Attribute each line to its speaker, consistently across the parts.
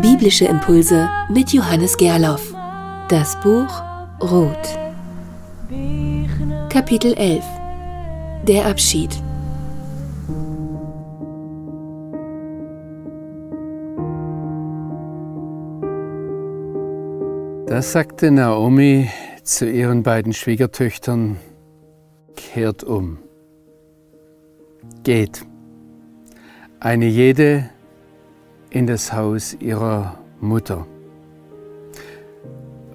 Speaker 1: Biblische Impulse mit Johannes Gerloff. Das Buch Ruth. Kapitel 11. Der Abschied.
Speaker 2: Da sagte Naomi zu ihren beiden Schwiegertöchtern, kehrt um, geht, eine jede in das Haus ihrer Mutter.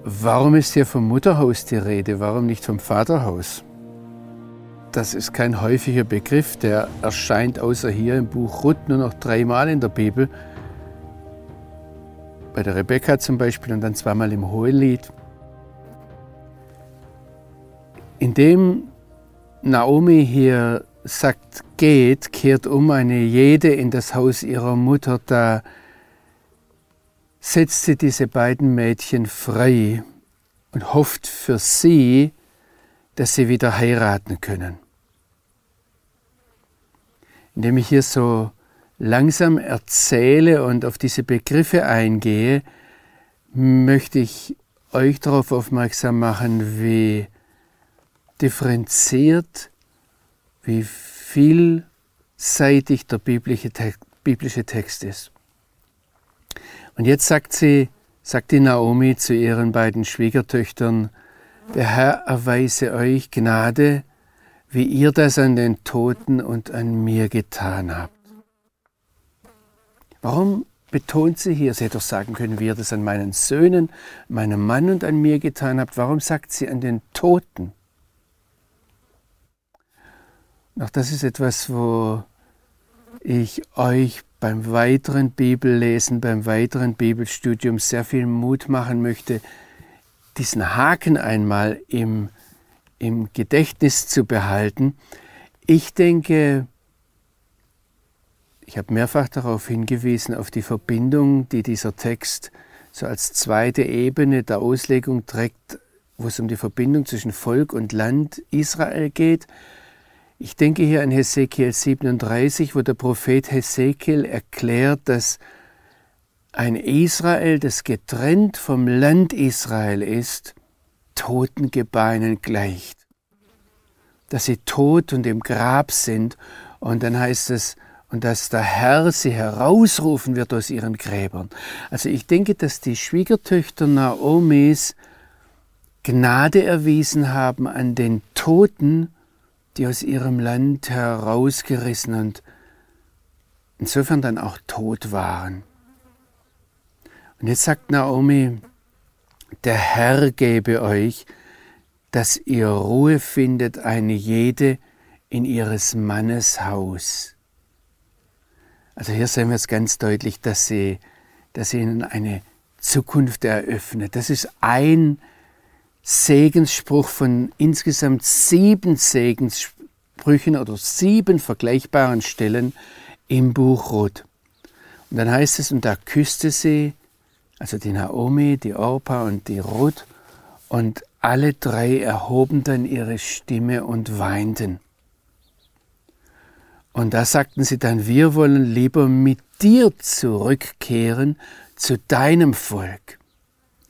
Speaker 2: Warum ist hier vom Mutterhaus die Rede? Warum nicht vom Vaterhaus? Das ist kein häufiger Begriff, der erscheint außer hier im Buch Ruth nur noch dreimal in der Bibel bei der Rebecca zum Beispiel und dann zweimal im Hohelied. Indem Naomi hier sagt, geht, kehrt um eine jede in das Haus ihrer Mutter, da setzt sie diese beiden Mädchen frei und hofft für sie, dass sie wieder heiraten können. Indem ich hier so langsam erzähle und auf diese Begriffe eingehe, möchte ich euch darauf aufmerksam machen, wie differenziert, wie vielseitig der biblische Text ist. Und jetzt sagt sie, sagt die Naomi zu ihren beiden Schwiegertöchtern, der Herr erweise euch Gnade, wie ihr das an den Toten und an mir getan habt. Warum betont sie hier, sie hätte doch sagen können, wie ihr das an meinen Söhnen, meinem Mann und an mir getan habt. Warum sagt sie an den Toten? Auch das ist etwas, wo ich euch beim weiteren Bibellesen, beim weiteren Bibelstudium sehr viel Mut machen möchte, diesen Haken einmal im, im Gedächtnis zu behalten. Ich denke, ich habe mehrfach darauf hingewiesen, auf die Verbindung, die dieser Text so als zweite Ebene der Auslegung trägt, wo es um die Verbindung zwischen Volk und Land Israel geht. Ich denke hier an Hesekiel 37, wo der Prophet Hesekiel erklärt, dass ein Israel, das getrennt vom Land Israel ist, toten Gebeinen gleicht. Dass sie tot und im Grab sind. Und dann heißt es, und dass der Herr sie herausrufen wird aus ihren Gräbern. Also ich denke, dass die Schwiegertöchter Naomis Gnade erwiesen haben an den Toten, die aus ihrem Land herausgerissen und insofern dann auch tot waren. Und jetzt sagt Naomi, der Herr gebe euch, dass ihr Ruhe findet, eine jede in ihres Mannes Haus. Also hier sehen wir es ganz deutlich, dass sie, dass sie ihnen eine Zukunft eröffnet. Das ist ein Segensspruch von insgesamt sieben Segenssprüchen oder sieben vergleichbaren Stellen im Buch Ruth. Und dann heißt es, und da küsste sie, also die Naomi, die Orpa und die Ruth, und alle drei erhoben dann ihre Stimme und weinten. Und da sagten sie dann, wir wollen lieber mit dir zurückkehren zu deinem Volk.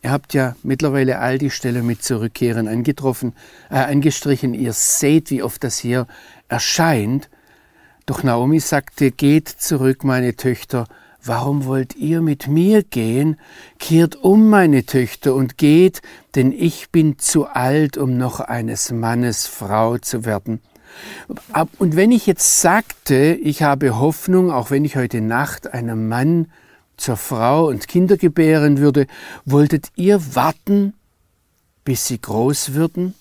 Speaker 2: Ihr habt ja mittlerweile all die Stelle mit Zurückkehren angetroffen, äh, angestrichen. Ihr seht, wie oft das hier erscheint. Doch Naomi sagte, geht zurück, meine Töchter. Warum wollt ihr mit mir gehen? Kehrt um, meine Töchter, und geht, denn ich bin zu alt, um noch eines Mannes Frau zu werden. Und wenn ich jetzt sagte, ich habe Hoffnung, auch wenn ich heute Nacht einem Mann zur Frau und Kinder gebären würde, wolltet ihr warten, bis sie groß würden?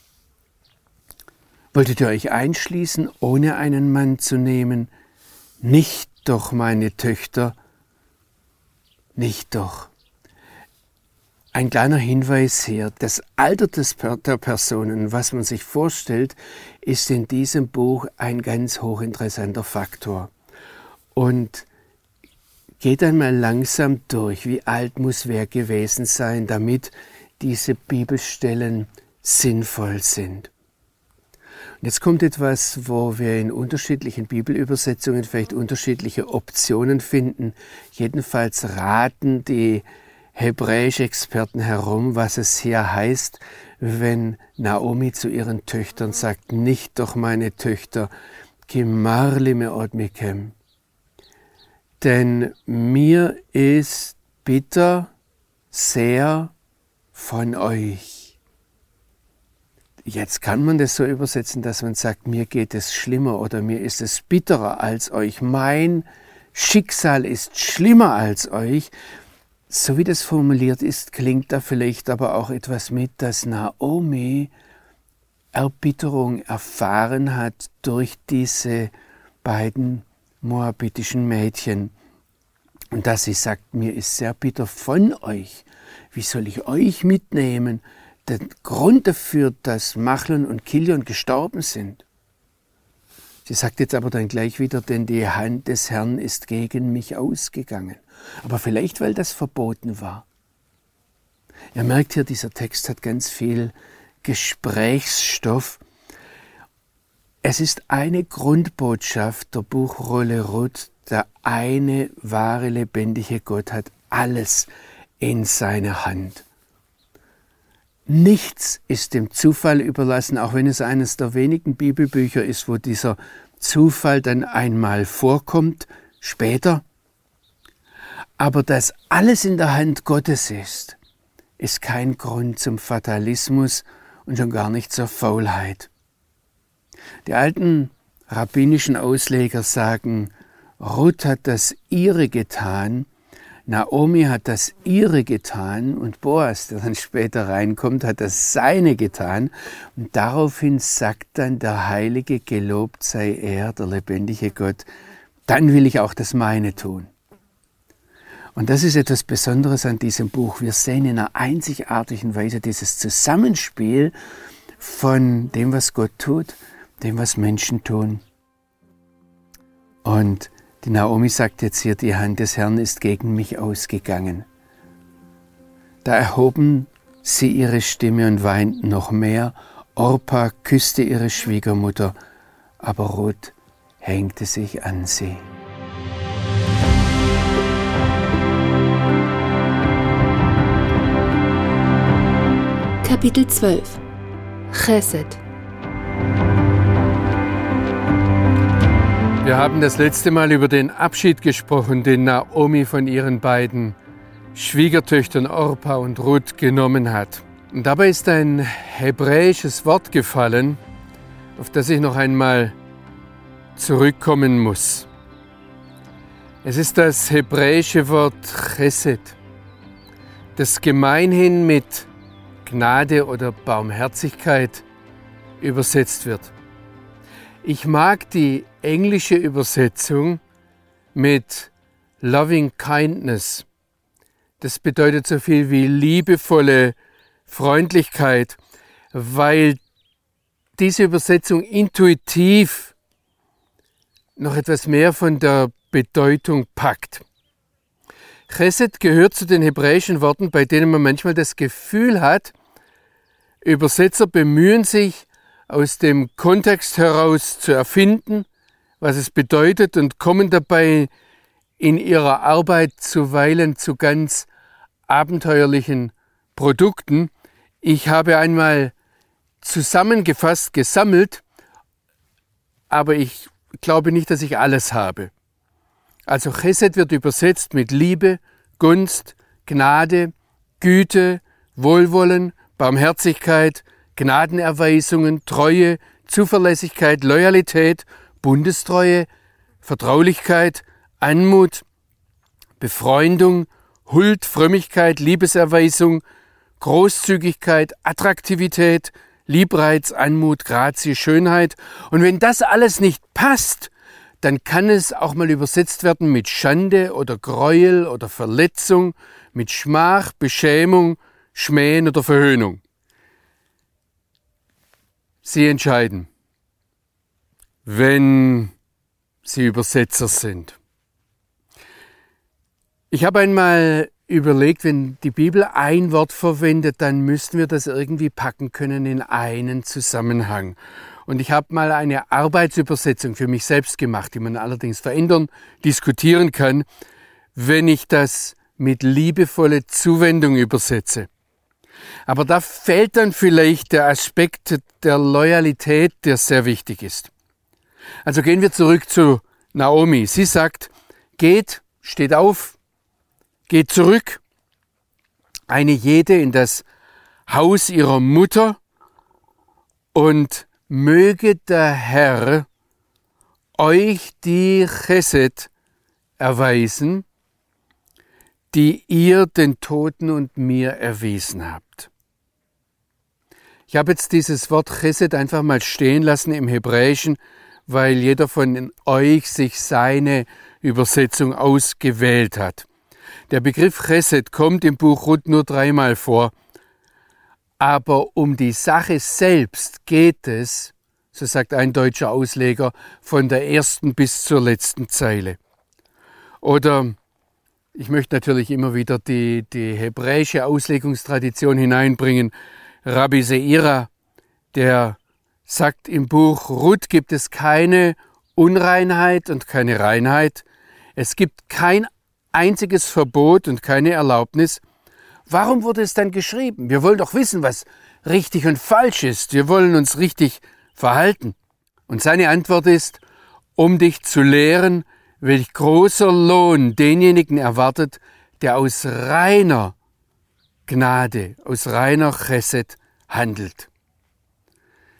Speaker 2: Wolltet ihr euch einschließen, ohne einen Mann zu nehmen? Nicht doch, meine Töchter, nicht doch. Ein kleiner Hinweis hier, das Alter des, der Personen, was man sich vorstellt, ist in diesem Buch ein ganz hochinteressanter Faktor. Und geht einmal langsam durch, wie alt muss wer gewesen sein, damit diese Bibelstellen sinnvoll sind. Und Jetzt kommt etwas, wo wir in unterschiedlichen Bibelübersetzungen vielleicht unterschiedliche Optionen finden. Jedenfalls raten die hebräische Experten herum, was es hier heißt, wenn Naomi zu ihren Töchtern sagt, nicht doch meine Töchter, gemarli me mikem. Denn mir ist bitter sehr von euch. Jetzt kann man das so übersetzen, dass man sagt, mir geht es schlimmer oder mir ist es bitterer als euch. Mein Schicksal ist schlimmer als euch. So wie das formuliert ist, klingt da vielleicht aber auch etwas mit, dass Naomi Erbitterung erfahren hat durch diese beiden moabitischen Mädchen. Und dass sie sagt, mir ist sehr bitter von euch. Wie soll ich euch mitnehmen? der Grund dafür, dass Machlon und Kilion gestorben sind. Sie sagt jetzt aber dann gleich wieder, denn die Hand des Herrn ist gegen mich ausgegangen. Aber vielleicht, weil das verboten war. Ihr merkt hier, dieser Text hat ganz viel Gesprächsstoff. Es ist eine Grundbotschaft der Buchrolle Ruth, der eine wahre, lebendige Gott hat alles in seiner Hand. Nichts ist dem Zufall überlassen, auch wenn es eines der wenigen Bibelbücher ist, wo dieser Zufall dann einmal vorkommt, später. Aber dass alles in der Hand Gottes ist, ist kein Grund zum Fatalismus und schon gar nicht zur Faulheit. Die alten rabbinischen Ausleger sagen, Ruth hat das ihre getan, Naomi hat das ihre getan und Boas, der dann später reinkommt, hat das seine getan. Und daraufhin sagt dann der Heilige, gelobt sei er, der lebendige Gott, dann will ich auch das meine tun. Und das ist etwas Besonderes an diesem Buch. Wir sehen in einer einzigartigen Weise dieses Zusammenspiel von dem, was Gott tut, dem, was Menschen tun. Und die Naomi sagt jetzt hier, die Hand des Herrn ist gegen mich ausgegangen. Da erhoben sie ihre Stimme und weinten noch mehr. Orpa küsste ihre Schwiegermutter, aber Ruth hängte sich an sie.
Speaker 1: Kapitel 12 Chesed
Speaker 2: Wir haben das letzte Mal über den Abschied gesprochen, den Naomi von ihren beiden Schwiegertöchtern Orpa und Ruth genommen hat. Und dabei ist ein hebräisches Wort gefallen, auf das ich noch einmal zurückkommen muss. Es ist das hebräische Wort Chesed, das gemeinhin mit Gnade oder Barmherzigkeit übersetzt wird. Ich mag die englische Übersetzung mit Loving Kindness. Das bedeutet so viel wie liebevolle Freundlichkeit, weil diese Übersetzung intuitiv noch etwas mehr von der Bedeutung packt. Chesed gehört zu den hebräischen Worten, bei denen man manchmal das Gefühl hat, Übersetzer bemühen sich, aus dem Kontext heraus zu erfinden, was es bedeutet und kommen dabei in ihrer Arbeit zuweilen zu ganz abenteuerlichen Produkten. Ich habe einmal zusammengefasst, gesammelt, aber ich glaube nicht, dass ich alles habe. Also Chesed wird übersetzt mit Liebe, Gunst, Gnade, Güte, Wohlwollen, Barmherzigkeit, Gnadenerweisungen, Treue, Zuverlässigkeit, Loyalität, Bundestreue, Vertraulichkeit, Anmut, Befreundung, Huld, Frömmigkeit, Liebeserweisung, Großzügigkeit, Attraktivität, Liebreiz, Anmut, Grazie, Schönheit. Und wenn das alles nicht passt, dann kann es auch mal übersetzt werden mit Schande oder Gräuel oder Verletzung, mit Schmach, Beschämung, Schmähen oder Verhöhnung. Sie entscheiden, wenn Sie Übersetzer sind. Ich habe einmal überlegt, wenn die Bibel ein Wort verwendet, dann müssten wir das irgendwie packen können in einen Zusammenhang. Und ich habe mal eine Arbeitsübersetzung für mich selbst gemacht, die man allerdings verändern, diskutieren kann, wenn ich das mit liebevolle Zuwendung übersetze. Aber da fällt dann vielleicht der Aspekt der Loyalität, der sehr wichtig ist. Also gehen wir zurück zu Naomi. Sie sagt, geht, steht auf, geht zurück, eine jede in das Haus ihrer Mutter und möge der Herr euch die Chesed erweisen, die ihr den Toten und mir erwiesen habt. Ich habe jetzt dieses Wort Chesed einfach mal stehen lassen im Hebräischen, weil jeder von euch sich seine Übersetzung ausgewählt hat. Der Begriff Chesed kommt im Buch Ruth nur dreimal vor, aber um die Sache selbst geht es, so sagt ein deutscher Ausleger, von der ersten bis zur letzten Zeile. Oder ich möchte natürlich immer wieder die, die hebräische Auslegungstradition hineinbringen. Rabbi Seira, der sagt im Buch Ruth gibt es keine Unreinheit und keine Reinheit. Es gibt kein einziges Verbot und keine Erlaubnis. Warum wurde es dann geschrieben? Wir wollen doch wissen, was richtig und falsch ist. Wir wollen uns richtig verhalten. Und seine Antwort ist, um dich zu lehren, welch großer Lohn denjenigen erwartet, der aus reiner Gnade, aus reiner Chesed handelt.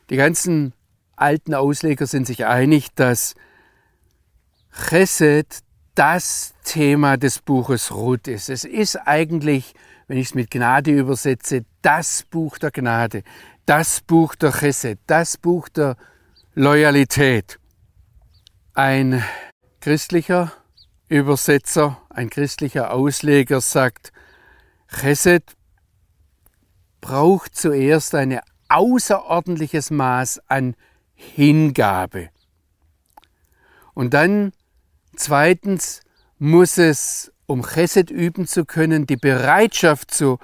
Speaker 2: Die ganzen alten Ausleger sind sich einig, dass Chesed das Thema des Buches Ruth ist. Es ist eigentlich, wenn ich es mit Gnade übersetze, das Buch der Gnade, das Buch der Chesed, das Buch der Loyalität. Ein christlicher Übersetzer, ein christlicher Ausleger sagt, Chesed braucht zuerst ein außerordentliches Maß an Hingabe. Und dann Zweitens muss es, um Chesed üben zu können, die Bereitschaft zu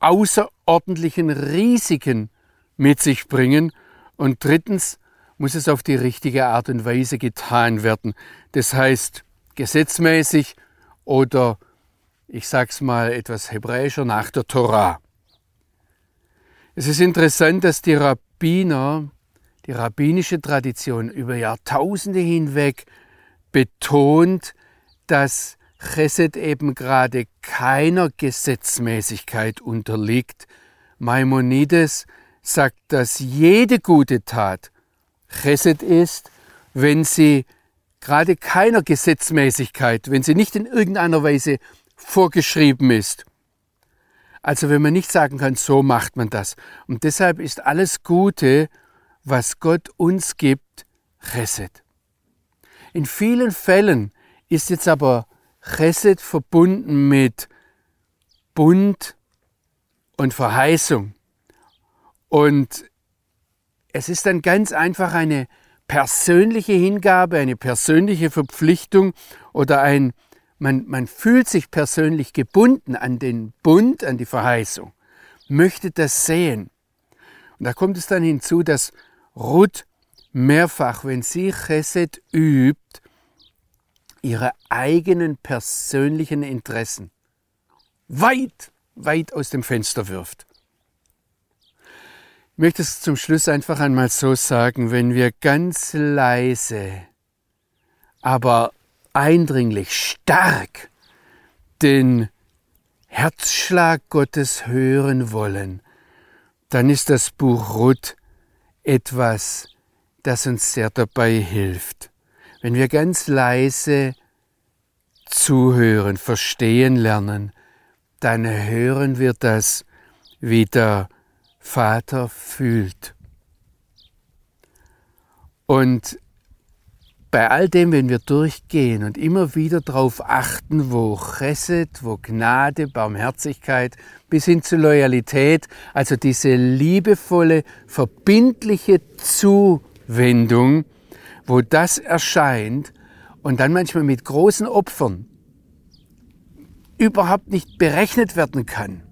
Speaker 2: außerordentlichen Risiken mit sich bringen. Und drittens muss es auf die richtige Art und Weise getan werden. Das heißt gesetzmäßig oder ich sag's mal etwas hebräischer nach der Torah. Es ist interessant, dass die Rabbiner, die rabbinische Tradition über Jahrtausende hinweg betont, dass Chesed eben gerade keiner Gesetzmäßigkeit unterliegt. Maimonides sagt, dass jede gute Tat Chesed ist, wenn sie gerade keiner Gesetzmäßigkeit, wenn sie nicht in irgendeiner Weise vorgeschrieben ist. Also wenn man nicht sagen kann, so macht man das. Und deshalb ist alles Gute, was Gott uns gibt, Chesed. In vielen Fällen ist jetzt aber Chesed verbunden mit Bund und Verheißung. Und es ist dann ganz einfach eine persönliche Hingabe, eine persönliche Verpflichtung oder ein, man, man fühlt sich persönlich gebunden an den Bund, an die Verheißung, möchte das sehen. Und da kommt es dann hinzu, dass Ruth mehrfach, wenn sie Chesed übt, ihre eigenen persönlichen Interessen weit, weit aus dem Fenster wirft. Möchte es zum Schluss einfach einmal so sagen, wenn wir ganz leise, aber eindringlich, stark den Herzschlag Gottes hören wollen, dann ist das Buch Ruth etwas das uns sehr dabei hilft. Wenn wir ganz leise zuhören, verstehen lernen, dann hören wir das, wie der Vater fühlt. Und bei all dem, wenn wir durchgehen und immer wieder darauf achten, wo Chesed, wo Gnade, Barmherzigkeit bis hin zu Loyalität, also diese liebevolle, verbindliche Zuhörung, Wendung, wo das erscheint und dann manchmal mit großen Opfern überhaupt nicht berechnet werden kann,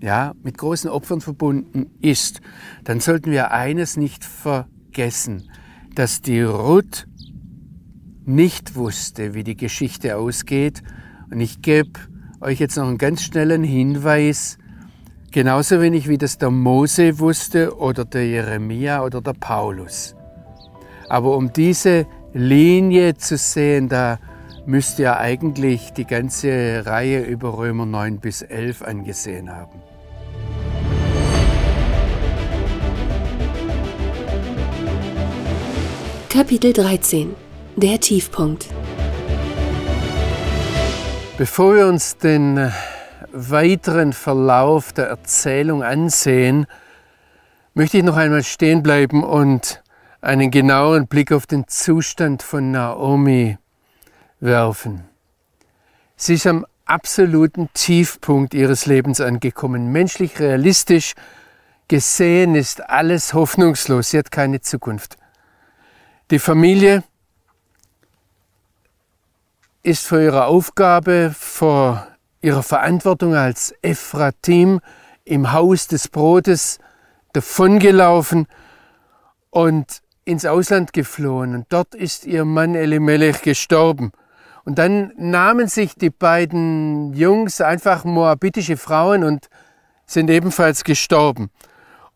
Speaker 2: ja, mit großen Opfern verbunden ist, dann sollten wir eines nicht vergessen dass die Ruth nicht wusste, wie die Geschichte ausgeht. Und ich gebe euch jetzt noch einen ganz schnellen Hinweis, genauso wenig wie das der Mose wusste oder der Jeremia oder der Paulus. Aber um diese Linie zu sehen, da müsst ihr eigentlich die ganze Reihe über Römer 9 bis 11 angesehen haben.
Speaker 1: Kapitel 13 Der Tiefpunkt
Speaker 2: Bevor wir uns den äh, weiteren Verlauf der Erzählung ansehen, möchte ich noch einmal stehen bleiben und einen genauen Blick auf den Zustand von Naomi werfen. Sie ist am absoluten Tiefpunkt ihres Lebens angekommen. Menschlich realistisch gesehen ist alles hoffnungslos. Sie hat keine Zukunft. Die Familie ist vor ihrer Aufgabe, vor ihrer Verantwortung als Ephratim im Haus des Brotes davongelaufen und ins Ausland geflohen. Und dort ist ihr Mann Elimelech gestorben. Und dann nahmen sich die beiden Jungs einfach moabitische Frauen und sind ebenfalls gestorben.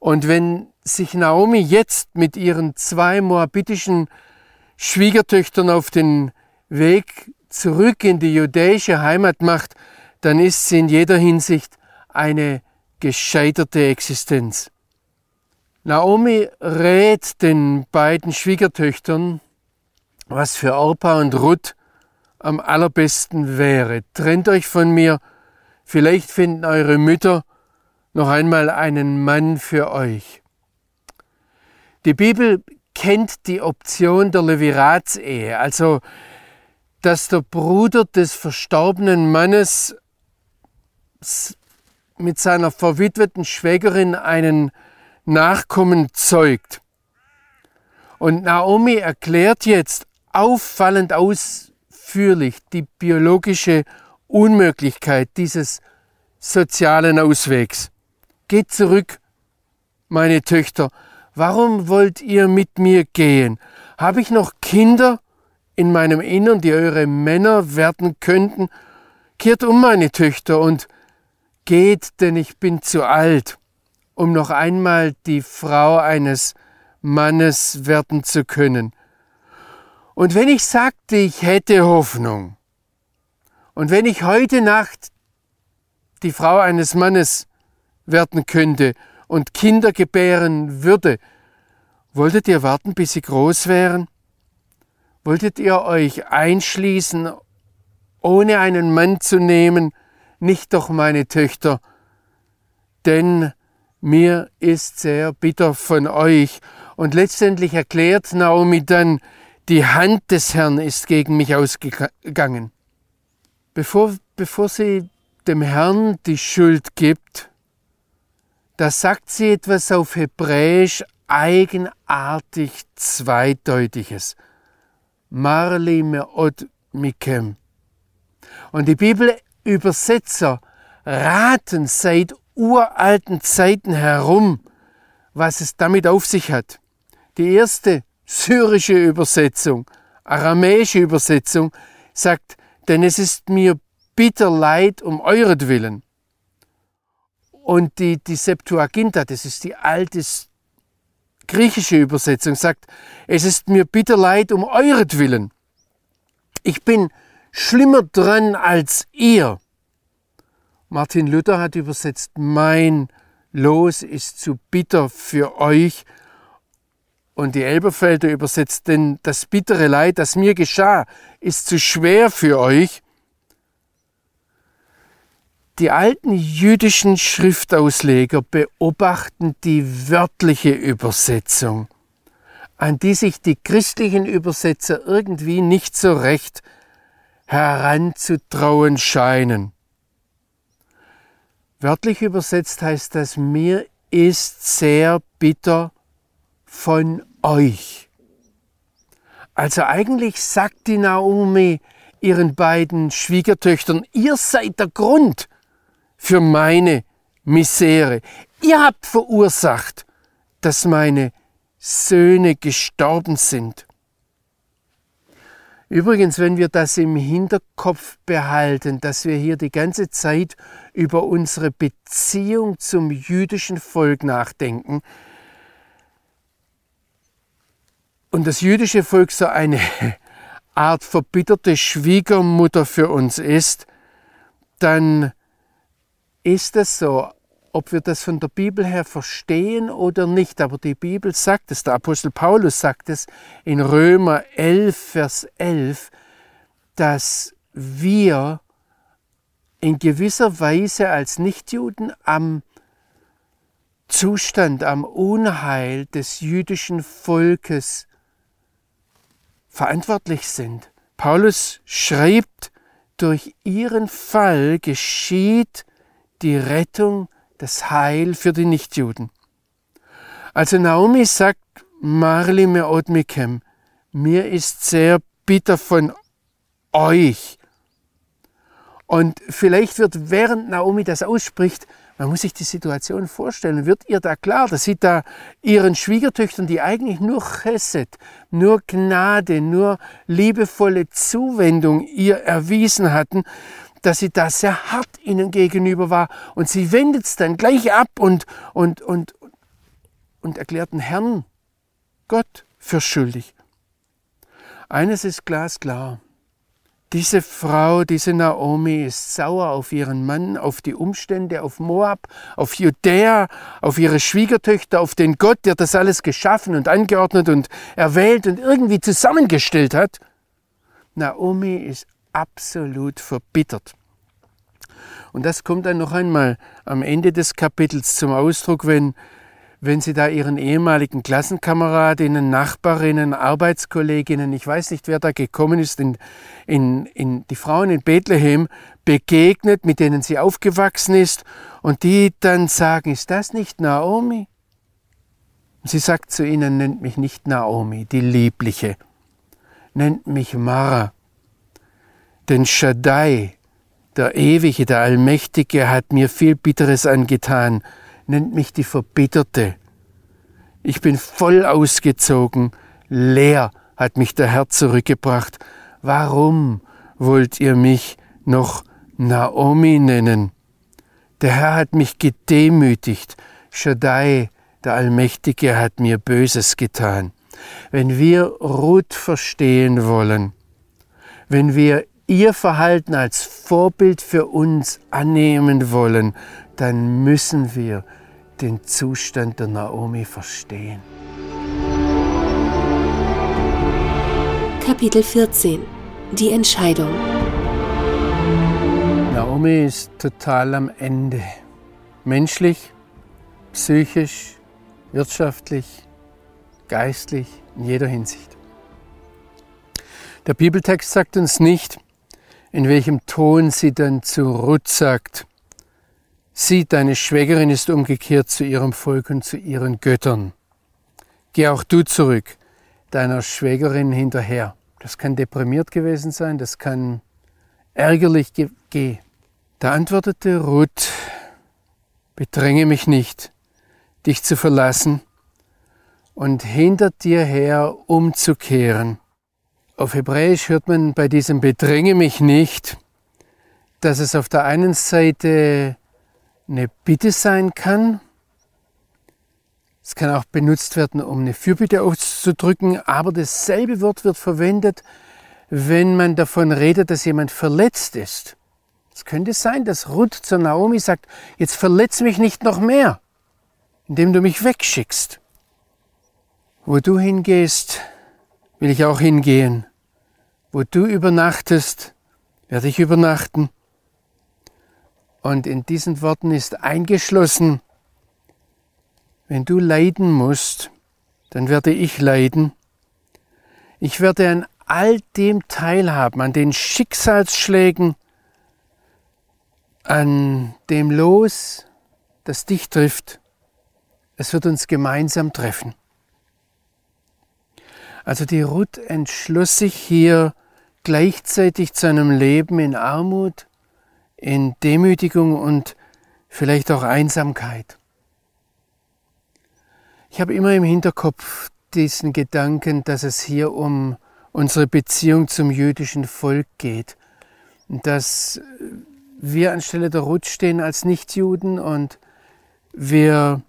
Speaker 2: Und wenn sich Naomi jetzt mit ihren zwei moabitischen Schwiegertöchtern auf den Weg zurück in die jüdische Heimat macht, dann ist sie in jeder Hinsicht eine gescheiterte Existenz. Naomi rät den beiden Schwiegertöchtern, was für Orpa und Ruth am allerbesten wäre. Trennt euch von mir, vielleicht finden eure Mütter noch einmal einen Mann für euch. Die Bibel kennt die Option der Leviratsehe, also dass der Bruder des verstorbenen Mannes mit seiner verwitweten Schwägerin einen Nachkommen zeugt. Und Naomi erklärt jetzt auffallend aus, ausführlich die biologische Unmöglichkeit dieses sozialen Auswegs. Geht zurück, meine Töchter, warum wollt ihr mit mir gehen? Habe ich noch Kinder in meinem Innern, die eure Männer werden könnten? Kehrt um, meine Töchter, und geht, denn ich bin zu alt, um noch einmal die Frau eines Mannes werden zu können. Und wenn ich sagte, ich hätte Hoffnung, und wenn ich heute Nacht die Frau eines Mannes werden könnte und Kinder gebären würde, wolltet ihr warten, bis sie groß wären? Wolltet ihr euch einschließen, ohne einen Mann zu nehmen? Nicht doch, meine Töchter, denn mir ist sehr bitter von euch. Und letztendlich erklärt Naomi dann, die Hand des Herrn ist gegen mich ausgegangen. Bevor, bevor sie dem Herrn die Schuld gibt, da sagt sie etwas auf Hebräisch eigenartig Zweideutiges. Marli meod mikem. Und die Bibelübersetzer raten seit uralten Zeiten herum, was es damit auf sich hat. Die erste syrische Übersetzung, aramäische Übersetzung sagt, denn es ist mir bitter leid um euretwillen. Und die, die Septuaginta, das ist die alte griechische Übersetzung, sagt, es ist mir bitter leid um euretwillen. Ich bin schlimmer dran als ihr. Martin Luther hat übersetzt, mein Los ist zu bitter für euch und die Elberfelder übersetzt, denn das bittere Leid, das mir geschah, ist zu schwer für euch. Die alten jüdischen Schriftausleger beobachten die wörtliche Übersetzung, an die sich die christlichen Übersetzer irgendwie nicht so recht heranzutrauen scheinen. Wörtlich übersetzt heißt das, mir ist sehr bitter von euch. Also eigentlich sagt die Naomi ihren beiden Schwiegertöchtern, ihr seid der Grund für meine Misere. Ihr habt verursacht, dass meine Söhne gestorben sind. Übrigens, wenn wir das im Hinterkopf behalten, dass wir hier die ganze Zeit über unsere Beziehung zum jüdischen Volk nachdenken und das jüdische Volk so eine Art verbitterte Schwiegermutter für uns ist, dann ist es so, ob wir das von der Bibel her verstehen oder nicht. Aber die Bibel sagt es, der Apostel Paulus sagt es in Römer 11, Vers 11, dass wir in gewisser Weise als Nichtjuden am Zustand, am Unheil des jüdischen Volkes verantwortlich sind. Paulus schreibt, durch ihren Fall geschieht die Rettung das Heil für die Nichtjuden. Also Naomi sagt, Marli me odmikem, mir ist sehr bitter von euch. Und vielleicht wird, während Naomi das ausspricht, man muss sich die Situation vorstellen, wird ihr da klar, dass sie da ihren Schwiegertöchtern, die eigentlich nur Chesed, nur Gnade, nur liebevolle Zuwendung ihr erwiesen hatten, dass sie da sehr hart ihnen gegenüber war. Und sie wendet es dann gleich ab und, und, und, und erklärt den Herrn, Gott, für schuldig. Eines ist glasklar. Diese Frau, diese Naomi ist sauer auf ihren Mann, auf die Umstände, auf Moab, auf Judäa, auf ihre Schwiegertöchter, auf den Gott, der das alles geschaffen und angeordnet und erwählt und irgendwie zusammengestellt hat. Naomi ist absolut verbittert. Und das kommt dann noch einmal am Ende des Kapitels zum Ausdruck, wenn, wenn sie da ihren ehemaligen Klassenkameradinnen, Nachbarinnen, Arbeitskolleginnen, ich weiß nicht, wer da gekommen ist, in, in, in die Frauen in Bethlehem begegnet, mit denen sie aufgewachsen ist, und die dann sagen, ist das nicht Naomi? Sie sagt zu ihnen, nennt mich nicht Naomi, die Liebliche, nennt mich Mara, denn Shaddai, der Ewige, der Allmächtige, hat mir viel Bitteres angetan, nennt mich die Verbitterte. Ich bin voll ausgezogen, leer hat mich der Herr zurückgebracht. Warum wollt ihr mich noch Naomi nennen? Der Herr hat mich gedemütigt, Shaddai, der Allmächtige, hat mir Böses getan. Wenn wir Ruth verstehen wollen, wenn wir ihr Verhalten als Vorbild für uns annehmen wollen, dann müssen wir den Zustand der Naomi verstehen.
Speaker 1: Kapitel 14 Die Entscheidung
Speaker 2: Naomi ist total am Ende. Menschlich, psychisch, wirtschaftlich, geistlich, in jeder Hinsicht. Der Bibeltext sagt uns nicht, in welchem Ton sie dann zu Ruth sagt, sieh, deine Schwägerin ist umgekehrt zu ihrem Volk und zu ihren Göttern. Geh auch du zurück, deiner Schwägerin hinterher. Das kann deprimiert gewesen sein, das kann ärgerlich gehen. Da antwortete Ruth, bedränge mich nicht, dich zu verlassen und hinter dir her umzukehren auf Hebräisch hört man bei diesem Bedränge mich nicht, dass es auf der einen Seite eine Bitte sein kann. Es kann auch benutzt werden, um eine Fürbitte auszudrücken, aber dasselbe Wort wird verwendet, wenn man davon redet, dass jemand verletzt ist. Es könnte sein, dass Ruth zu Naomi sagt, jetzt verletz mich nicht noch mehr, indem du mich wegschickst. Wo du hingehst, will ich auch hingehen. Wo du übernachtest, werde ich übernachten. Und in diesen Worten ist eingeschlossen, wenn du leiden musst, dann werde ich leiden. Ich werde an all dem teilhaben, an den Schicksalsschlägen, an dem Los, das dich trifft. Es wird uns gemeinsam treffen. Also die Ruth entschloss sich hier gleichzeitig zu einem Leben in Armut, in Demütigung und vielleicht auch Einsamkeit. Ich habe immer im Hinterkopf diesen Gedanken, dass es hier um unsere Beziehung zum jüdischen Volk geht. Dass wir anstelle der Ruth stehen als Nichtjuden und wir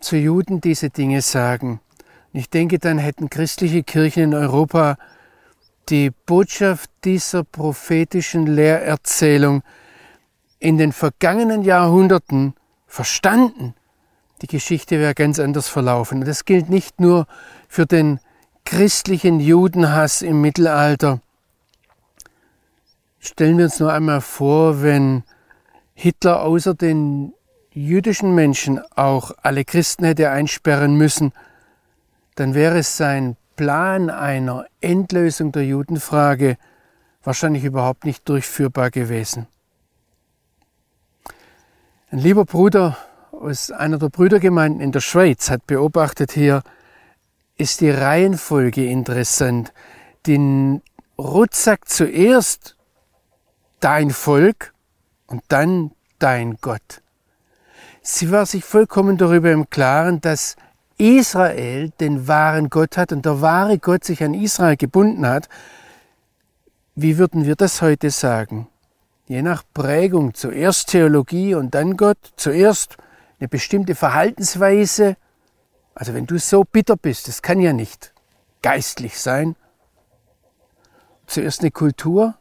Speaker 2: zu Juden diese Dinge sagen. ich denke, dann hätten christliche Kirchen in Europa die Botschaft dieser prophetischen Lehrerzählung in den vergangenen Jahrhunderten verstanden. Die Geschichte wäre ganz anders verlaufen. Und das gilt nicht nur für den christlichen Judenhass im Mittelalter. Stellen wir uns nur einmal vor, wenn Hitler außer den jüdischen Menschen auch alle Christen hätte einsperren müssen, dann wäre sein Plan einer Endlösung der Judenfrage wahrscheinlich überhaupt nicht durchführbar gewesen. Ein lieber Bruder aus einer der Brüdergemeinden in der Schweiz hat beobachtet, hier ist die Reihenfolge interessant. Ruth sagt zuerst dein Volk und dann dein Gott. Sie war sich vollkommen darüber im Klaren, dass Israel den wahren Gott hat und der wahre Gott sich an Israel gebunden hat. Wie würden wir das heute sagen? Je nach Prägung zuerst Theologie und dann Gott, zuerst eine bestimmte Verhaltensweise. Also wenn du so bitter bist, das kann ja nicht geistlich sein. Zuerst eine Kultur,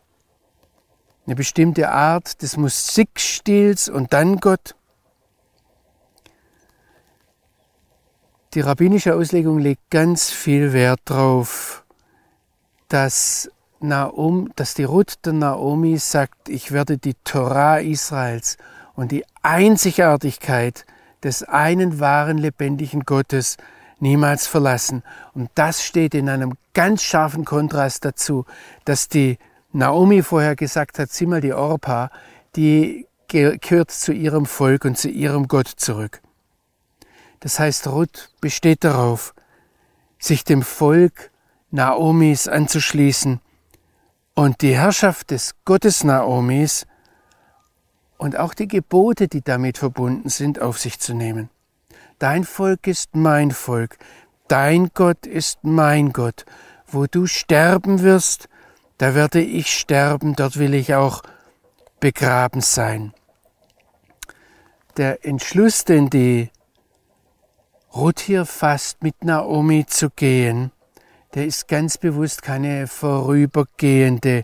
Speaker 2: eine bestimmte Art des Musikstils und dann Gott. Die rabbinische Auslegung legt ganz viel Wert darauf, dass, Naom, dass die Ruth der Naomi sagt, ich werde die Torah Israels und die Einzigartigkeit des einen wahren lebendigen Gottes niemals verlassen. Und das steht in einem ganz scharfen Kontrast dazu, dass die Naomi vorher gesagt hat, sieh mal die Orpa, die gehört zu ihrem Volk und zu ihrem Gott zurück. Das heißt, Ruth besteht darauf, sich dem Volk Naomis anzuschließen und die Herrschaft des Gottes Naomis und auch die Gebote, die damit verbunden sind, auf sich zu nehmen. Dein Volk ist mein Volk, dein Gott ist mein Gott. Wo du sterben wirst, da werde ich sterben, dort will ich auch begraben sein. Der Entschluss, den die Ruth hier fasst, mit Naomi zu gehen, der ist ganz bewusst keine vorübergehende,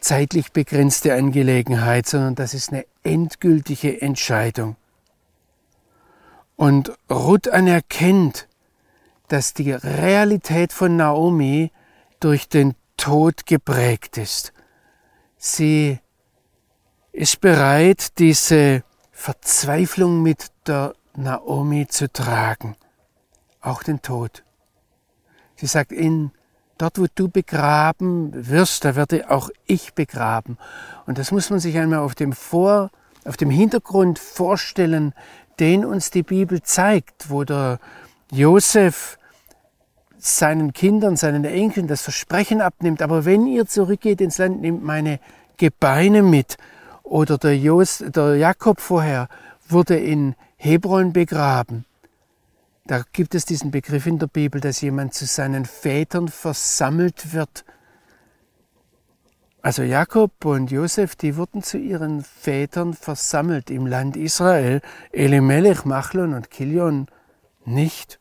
Speaker 2: zeitlich begrenzte Angelegenheit, sondern das ist eine endgültige Entscheidung. Und Ruth anerkennt, dass die Realität von Naomi durch den Tod geprägt ist. Sie ist bereit, diese Verzweiflung mit der Naomi zu tragen, auch den Tod. Sie sagt, in dort, wo du begraben wirst, da werde auch ich begraben. Und das muss man sich einmal auf dem Vor, auf dem Hintergrund vorstellen, den uns die Bibel zeigt, wo der Josef seinen Kindern, seinen Enkeln das Versprechen abnimmt, aber wenn ihr zurückgeht ins Land, nehmt meine Gebeine mit. Oder der, Jos, der Jakob vorher wurde in Hebron begraben. Da gibt es diesen Begriff in der Bibel, dass jemand zu seinen Vätern versammelt wird. Also Jakob und Josef, die wurden zu ihren Vätern versammelt im Land Israel. Elimelech, Machlon und Kilion nicht.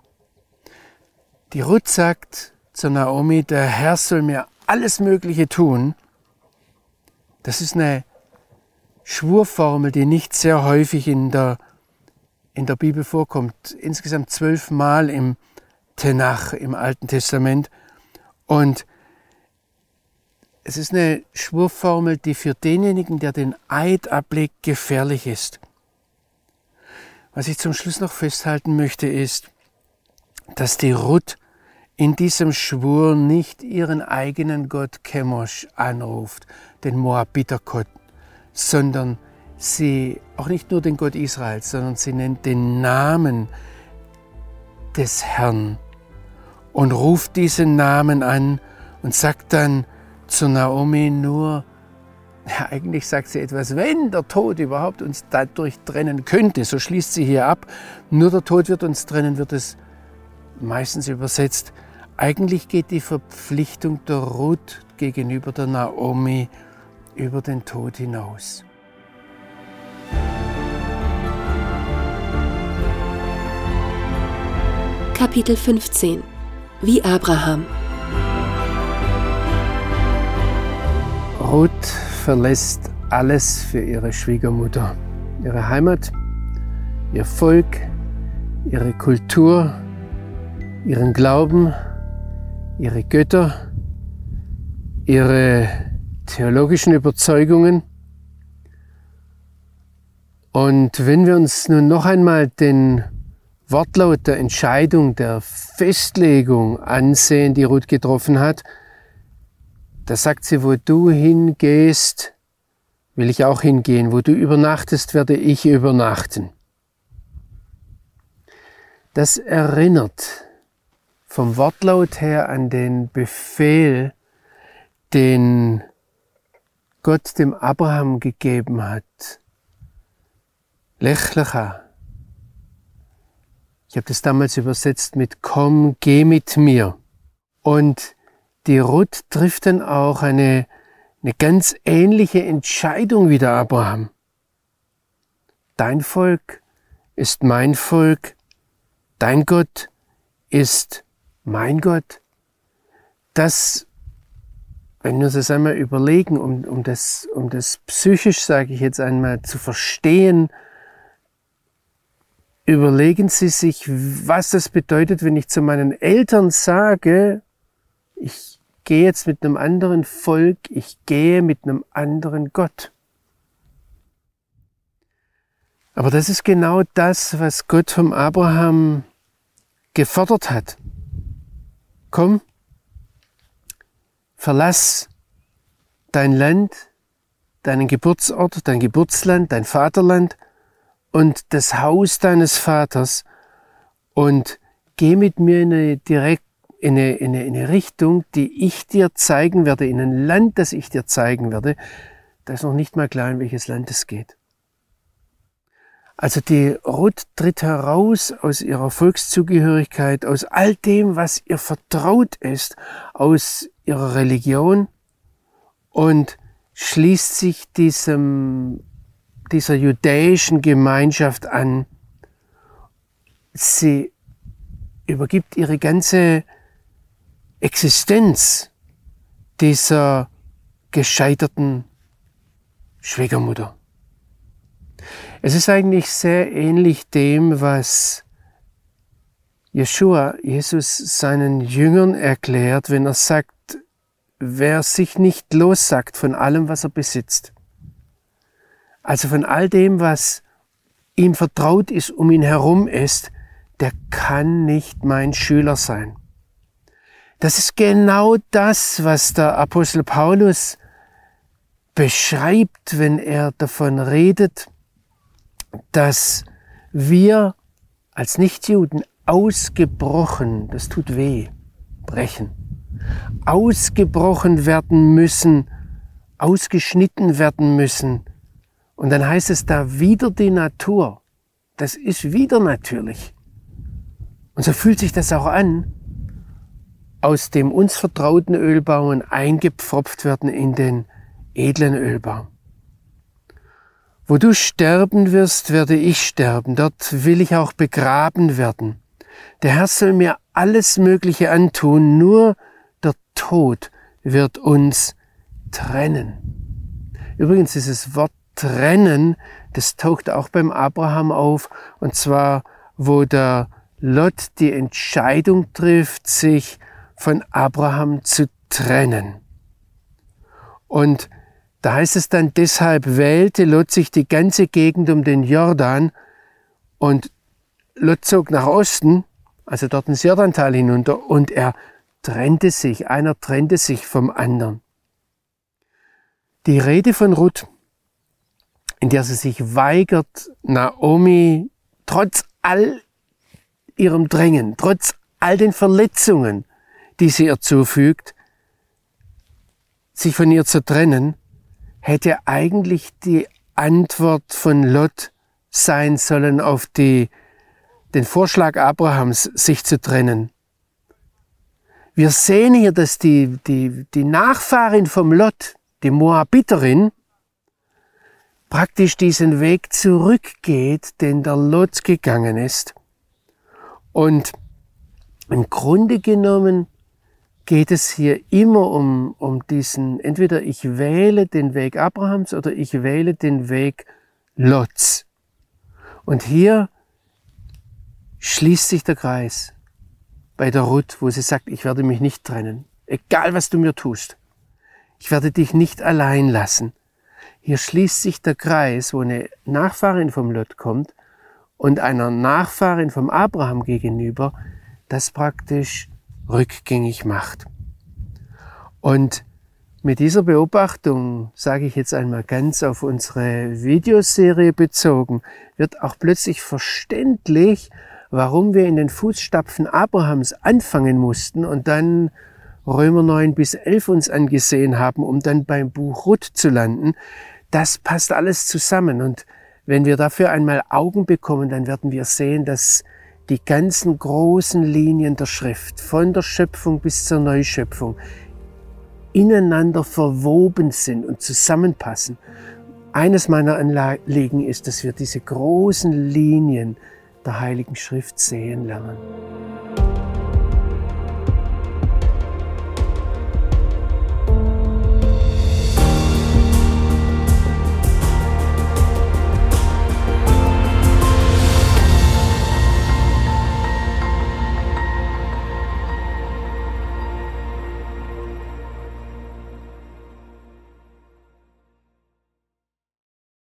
Speaker 2: Die Ruth sagt zu Naomi, der Herr soll mir alles Mögliche tun. Das ist eine Schwurformel, die nicht sehr häufig in der in der Bibel vorkommt. Insgesamt zwölfmal im Tenach, im Alten Testament. Und es ist eine Schwurformel, die für denjenigen, der den Eid ablegt, gefährlich ist. Was ich zum Schluss noch festhalten möchte, ist, dass die Ruth in diesem Schwur nicht ihren eigenen Gott Chemosh anruft, den Moabiter-Gott, sondern sie auch nicht nur den Gott Israels, sondern sie nennt den Namen des Herrn und ruft diesen Namen an und sagt dann zu Naomi nur, ja, eigentlich sagt sie etwas, wenn der Tod überhaupt uns dadurch trennen könnte, so schließt sie hier ab, nur der Tod wird uns trennen, wird es meistens übersetzt, eigentlich geht die Verpflichtung der Ruth gegenüber der Naomi über den Tod hinaus.
Speaker 1: Kapitel 15 Wie Abraham
Speaker 2: Ruth verlässt alles für ihre Schwiegermutter, ihre Heimat, ihr Volk, ihre Kultur, ihren Glauben, ihre Götter, ihre theologischen Überzeugungen. Und wenn wir uns nun noch einmal den Wortlaut der Entscheidung, der Festlegung ansehen, die Ruth getroffen hat, da sagt sie, wo du hingehst, will ich auch hingehen. Wo du übernachtest, werde ich übernachten. Das erinnert vom Wortlaut her an den Befehl, den Gott dem Abraham gegeben hat. Lechlecha. Ich habe das damals übersetzt mit Komm, geh mit mir. Und die Ruth trifft dann auch eine, eine ganz ähnliche Entscheidung wie der Abraham. Dein Volk ist mein Volk, dein Gott ist mein Gott. Das, wenn wir uns das einmal überlegen, um, um, das, um das psychisch, sage ich jetzt einmal, zu verstehen, überlegen Sie sich, was das bedeutet, wenn ich zu meinen Eltern sage, ich gehe jetzt mit einem anderen Volk, ich gehe mit einem anderen Gott. Aber das ist genau das, was Gott vom Abraham gefordert hat. Komm, verlass dein Land, deinen Geburtsort, dein Geburtsland, dein Vaterland und das Haus deines Vaters und geh mit mir in eine direkt in eine, in, eine, in eine Richtung, die ich dir zeigen werde, in ein Land, das ich dir zeigen werde, da ist noch nicht mal klar, in welches Land es geht. Also die Ruth tritt heraus aus ihrer Volkszugehörigkeit, aus all dem, was ihr vertraut ist, aus ihrer Religion und schließt sich diesem, dieser judäischen Gemeinschaft an. Sie übergibt ihre ganze Existenz dieser gescheiterten Schwiegermutter. Es ist eigentlich sehr ähnlich dem, was Jeshua, Jesus, seinen Jüngern erklärt, wenn er sagt, wer sich nicht lossagt von allem, was er besitzt, also von all dem, was ihm vertraut ist, um ihn herum ist, der kann nicht mein Schüler sein. Das ist genau das, was der Apostel Paulus beschreibt, wenn er davon redet, dass wir als Nichtjuden ausgebrochen, das tut weh, brechen, ausgebrochen werden müssen, ausgeschnitten werden müssen. Und dann heißt es da wieder die Natur. Das ist wieder natürlich. Und so fühlt sich das auch an, aus dem uns vertrauten Ölbaum eingepfropft werden in den edlen Ölbaum. Wo du sterben wirst, werde ich sterben, dort will ich auch begraben werden. Der Herr soll mir alles Mögliche antun, nur der Tod wird uns trennen. Übrigens, dieses Wort trennen, das taucht auch beim Abraham auf, und zwar, wo der Lot die Entscheidung trifft, sich von Abraham zu trennen. Und da heißt es dann, deshalb wählte Lot sich die ganze Gegend um den Jordan und Lot zog nach Osten, also dort ins Jordantal hinunter, und er trennte sich, einer trennte sich vom anderen. Die Rede von Ruth, in der sie sich weigert, Naomi trotz all ihrem Drängen, trotz all den Verletzungen, die sie ihr zufügt, sich von ihr zu trennen, hätte eigentlich die Antwort von Lot sein sollen auf die den Vorschlag Abrahams, sich zu trennen. Wir sehen hier, dass die, die, die Nachfahrin vom Lot, die Moabiterin, praktisch diesen Weg zurückgeht, den der Lot gegangen ist. Und im Grunde genommen geht es hier immer um, um diesen, entweder ich wähle den Weg Abrahams oder ich wähle den Weg Lots. Und hier schließt sich der Kreis bei der Ruth, wo sie sagt, ich werde mich nicht trennen, egal was du mir tust. Ich werde dich nicht allein lassen. Hier schließt sich der Kreis, wo eine Nachfahrin vom Lot kommt und einer Nachfahrin vom Abraham gegenüber, das praktisch rückgängig macht. Und mit dieser Beobachtung, sage ich jetzt einmal ganz auf unsere Videoserie bezogen, wird auch plötzlich verständlich, warum wir in den Fußstapfen Abrahams anfangen mussten und dann Römer 9 bis 11 uns angesehen haben, um dann beim Buch Ruth zu landen. Das passt alles zusammen und wenn wir dafür einmal Augen bekommen, dann werden wir sehen, dass die ganzen großen Linien der Schrift, von der Schöpfung bis zur Neuschöpfung, ineinander verwoben sind und zusammenpassen. Eines meiner Anliegen ist, dass wir diese großen Linien der Heiligen Schrift sehen lernen.